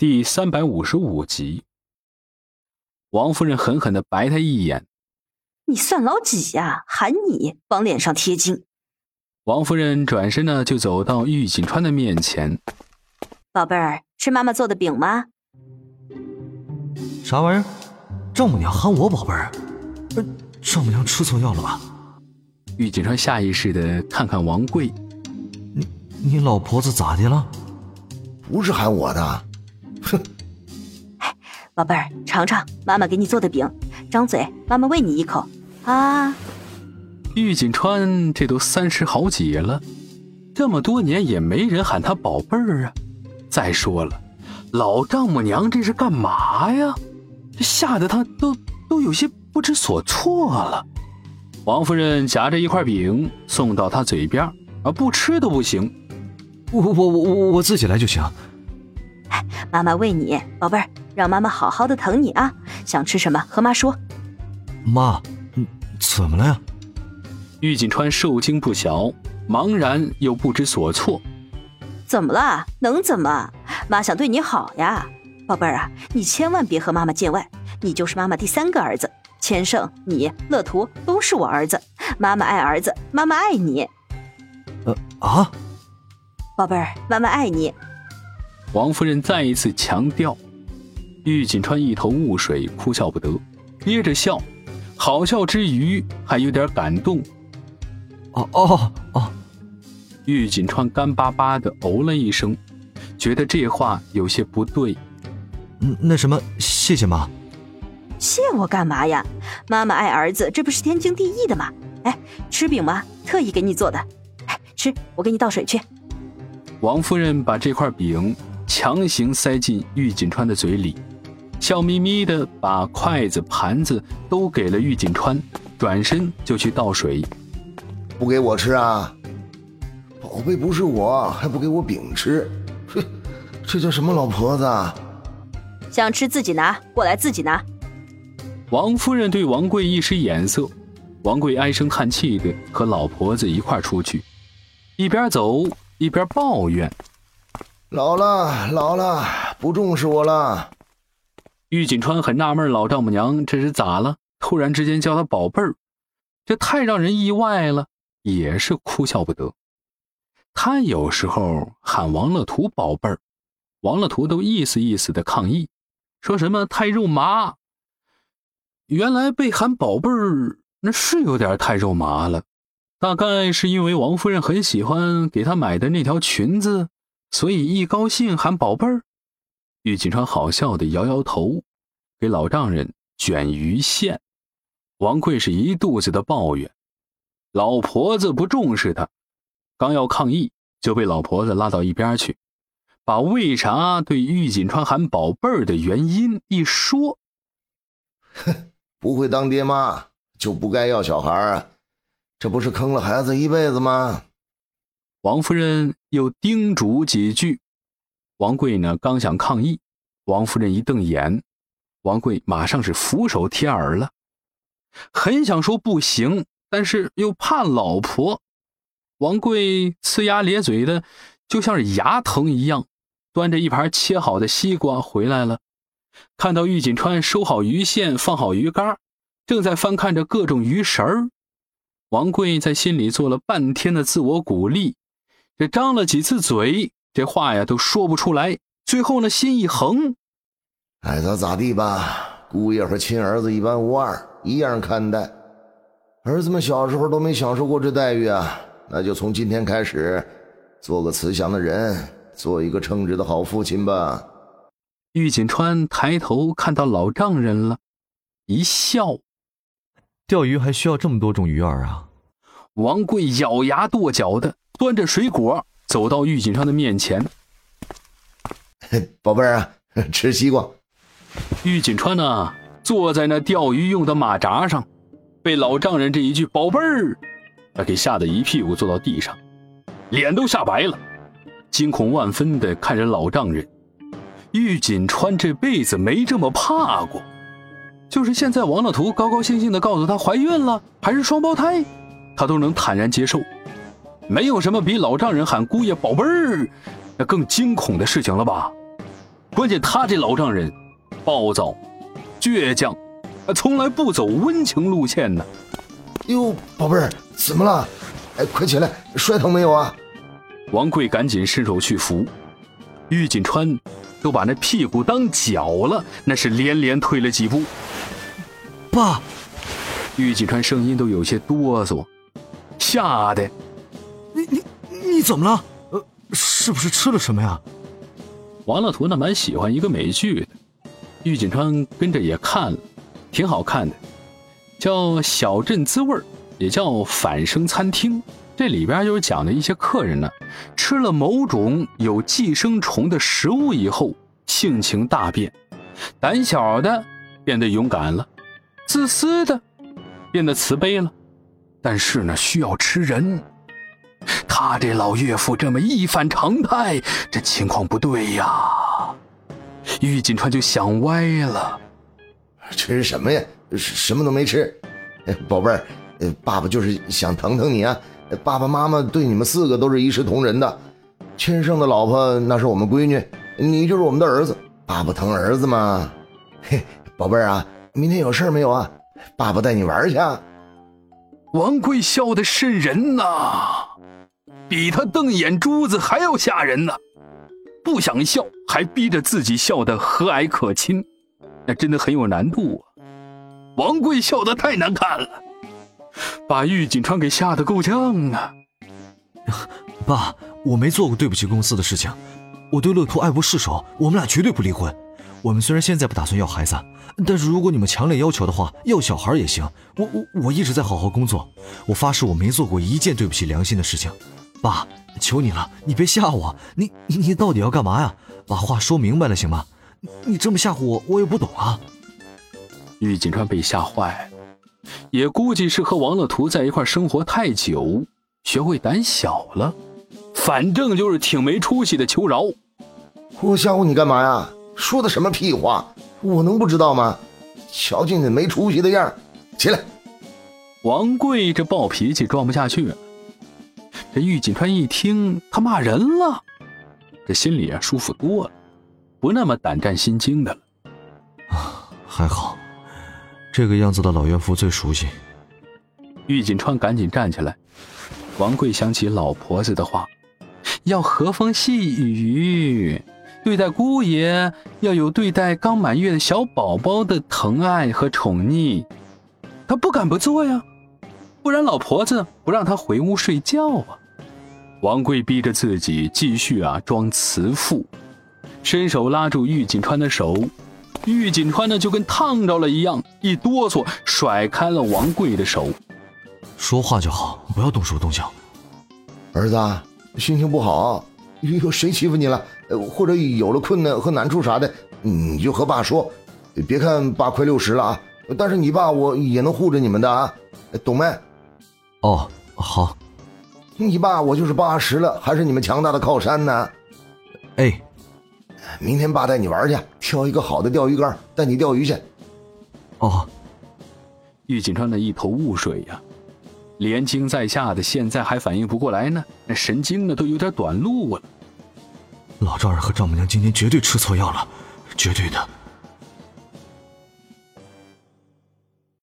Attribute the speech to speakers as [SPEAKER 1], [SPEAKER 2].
[SPEAKER 1] 第三百五十五集，王夫人狠狠的白他一眼：“
[SPEAKER 2] 你算老几呀？喊你往脸上贴金！”
[SPEAKER 1] 王夫人转身呢，就走到玉锦川的面前：“
[SPEAKER 2] 宝贝儿，吃妈妈做的饼吗？”
[SPEAKER 3] 啥玩意儿？丈母娘喊我宝贝儿？呃，丈母娘吃错药了吧？
[SPEAKER 1] 玉锦川下意识的看看王贵：“
[SPEAKER 3] 你你老婆子咋的了？
[SPEAKER 4] 不是喊我的。”哼，
[SPEAKER 2] 宝贝儿，尝尝妈妈给你做的饼，张嘴，妈妈喂你一口啊！
[SPEAKER 1] 玉锦川这都三十好几了，这么多年也没人喊他宝贝儿啊。再说了，老丈母娘这是干嘛呀？这吓得他都都有些不知所措了。王夫人夹着一块饼送到他嘴边，啊，不吃都不行。
[SPEAKER 3] 我我我我我自己来就行。
[SPEAKER 2] 妈妈喂你，宝贝儿，让妈妈好好的疼你啊！想吃什么和妈说。
[SPEAKER 3] 妈，怎么了呀？
[SPEAKER 1] 玉锦川受惊不小，茫然又不知所措。
[SPEAKER 2] 怎么了？能怎么？妈想对你好呀，宝贝儿啊，你千万别和妈妈见外，你就是妈妈第三个儿子。千盛，你乐图都是我儿子，妈妈爱儿子，妈妈爱你。
[SPEAKER 3] 呃啊，
[SPEAKER 2] 宝贝儿，妈妈爱你。
[SPEAKER 1] 王夫人再一次强调，玉锦川一头雾水，哭笑不得，憋着笑，好笑之余还有点感动。
[SPEAKER 3] 哦哦哦！
[SPEAKER 1] 玉锦川干巴巴的哦了一声，觉得这话有些不对。
[SPEAKER 3] 嗯，那什么，谢谢妈。
[SPEAKER 2] 谢我干嘛呀？妈妈爱儿子，这不是天经地义的吗？哎，吃饼吗？特意给你做的。哎，吃，我给你倒水去。
[SPEAKER 1] 王夫人把这块饼。强行塞进玉锦川的嘴里，笑眯眯的把筷子、盘子都给了玉锦川，转身就去倒水。
[SPEAKER 4] 不给我吃啊？宝贝不是我，还不给我饼吃？哼，这叫什么老婆子？
[SPEAKER 2] 想吃自己拿过来，自己拿。
[SPEAKER 1] 王夫人对王贵一使眼色，王贵唉声叹气的和老婆子一块出去，一边走一边抱怨。
[SPEAKER 4] 老了，老了，不重视我了。
[SPEAKER 1] 玉锦川很纳闷，老丈母娘这是咋了？突然之间叫他宝贝儿，这太让人意外了，也是哭笑不得。他有时候喊王乐图宝贝儿，王乐图都意思意思的抗议，说什么太肉麻。原来被喊宝贝儿，那是有点太肉麻了。大概是因为王夫人很喜欢给他买的那条裙子。所以一高兴喊宝贝儿，玉锦川好笑的摇摇头，给老丈人卷鱼线。王贵是一肚子的抱怨，老婆子不重视他，刚要抗议，就被老婆子拉到一边去，把为啥对玉锦川喊宝贝儿的原因一说。
[SPEAKER 4] 哼，不会当爹妈就不该要小孩啊，这不是坑了孩子一辈子吗？
[SPEAKER 1] 王夫人又叮嘱几句，王贵呢刚想抗议，王夫人一瞪眼，王贵马上是俯首贴耳了，很想说不行，但是又怕老婆。王贵呲牙咧嘴的，就像是牙疼一样，端着一盘切好的西瓜回来了，看到玉锦川收好鱼线，放好鱼竿，正在翻看着各种鱼食儿，王贵在心里做了半天的自我鼓励。这张了几次嘴，这话呀都说不出来。最后呢，心一横，
[SPEAKER 4] 爱咋咋地吧。姑爷和亲儿子一般无二，一样看待。儿子们小时候都没享受过这待遇啊，那就从今天开始，做个慈祥的人，做一个称职的好父亲吧。
[SPEAKER 1] 玉锦川抬头看到老丈人了，一笑。
[SPEAKER 3] 钓鱼还需要这么多种鱼饵啊？
[SPEAKER 1] 王贵咬牙跺脚的。端着水果走到玉锦川的面前，
[SPEAKER 4] 宝贝儿啊，吃西瓜。
[SPEAKER 1] 玉锦川呢，坐在那钓鱼用的马扎上，被老丈人这一句“宝贝儿”，他给吓得一屁股坐到地上，脸都吓白了，惊恐万分的看着老丈人。玉锦川这辈子没这么怕过，就是现在王乐图高高兴兴的告诉他怀孕了，还是双胞胎，他都能坦然接受。没有什么比老丈人喊姑爷宝贝儿，那更惊恐的事情了吧？关键他这老丈人，暴躁、倔强，从来不走温情路线呢。
[SPEAKER 4] 哟，宝贝儿，怎么了？哎，快起来，摔疼没有啊？
[SPEAKER 1] 王贵赶紧伸手去扶，玉锦川都把那屁股当脚了，那是连连退了几步。
[SPEAKER 3] 爸，
[SPEAKER 1] 玉锦川声音都有些哆嗦，吓得，
[SPEAKER 3] 你怎么了？呃，是不是吃了什么呀？
[SPEAKER 1] 王乐图呢，蛮喜欢一个美剧的，玉锦川跟着也看了，挺好看的，叫《小镇滋味也叫《反生餐厅》。这里边就是讲的一些客人呢，吃了某种有寄生虫的食物以后，性情大变，胆小的变得勇敢了，自私的变得慈悲了，但是呢，需要吃人。他这老岳父这么一反常态，这情况不对呀。玉锦川就想歪了，
[SPEAKER 4] 吃什么呀？什么都没吃，宝贝儿，爸爸就是想疼疼你啊。爸爸妈妈对你们四个都是一视同仁的，亲生的老婆那是我们闺女，你就是我们的儿子。爸爸疼儿子嘛，嘿，宝贝儿啊，明天有事没有啊？爸爸带你玩去。
[SPEAKER 1] 王贵笑得瘆人呐，比他瞪眼珠子还要吓人呢。不想笑，还逼着自己笑得和蔼可亲，那真的很有难度啊。王贵笑得太难看了。把玉锦川给吓得够呛啊！
[SPEAKER 3] 爸，我没做过对不起公司的事情，我对乐图爱不释手，我们俩绝对不离婚。我们虽然现在不打算要孩子，但是如果你们强烈要求的话，要小孩也行。我我我一直在好好工作，我发誓我没做过一件对不起良心的事情。爸，求你了，你别吓我，你你到底要干嘛呀？把话说明白了行吗？你这么吓唬我，我也不懂啊。
[SPEAKER 1] 玉锦川被吓坏了。也估计是和王乐图在一块生活太久，学会胆小了。反正就是挺没出息的，求饶。
[SPEAKER 4] 我吓唬你干嘛呀？说的什么屁话？我能不知道吗？瞧见你没出息的样起来！
[SPEAKER 1] 王贵这暴脾气装不下去了。这玉锦川一听他骂人了，这心里啊舒服多了，不那么胆战心惊的了。
[SPEAKER 3] 啊，还好。这个样子的老岳父最熟悉。
[SPEAKER 1] 玉锦川赶紧站起来。王贵想起老婆子的话，要和风细雨，对待姑爷要有对待刚满月的小宝宝的疼爱和宠溺。他不敢不做呀，不然老婆子不让他回屋睡觉啊。王贵逼着自己继续啊装慈父，伸手拉住玉锦川的手。玉锦川呢，就跟烫着了一样，一哆嗦，甩开了王贵的手。
[SPEAKER 3] 说话就好，不要动手动脚。
[SPEAKER 4] 儿子，心情不好，有谁欺负你了？或者有了困难和难处啥的，你就和爸说。别看爸快六十了啊，但是你爸我也能护着你们的啊，懂没？
[SPEAKER 3] 哦，好。
[SPEAKER 4] 你爸我就是八十了，还是你们强大的靠山呢。
[SPEAKER 3] 哎。
[SPEAKER 4] 明天爸带你玩去，挑一个好的钓鱼竿，带你钓鱼去。
[SPEAKER 3] 哦，
[SPEAKER 1] 玉锦川的一头雾水呀，连惊在下的，现在还反应不过来呢，那神经呢都有点短路了。
[SPEAKER 3] 老丈人和丈母娘今天绝对吃错药了，绝对的。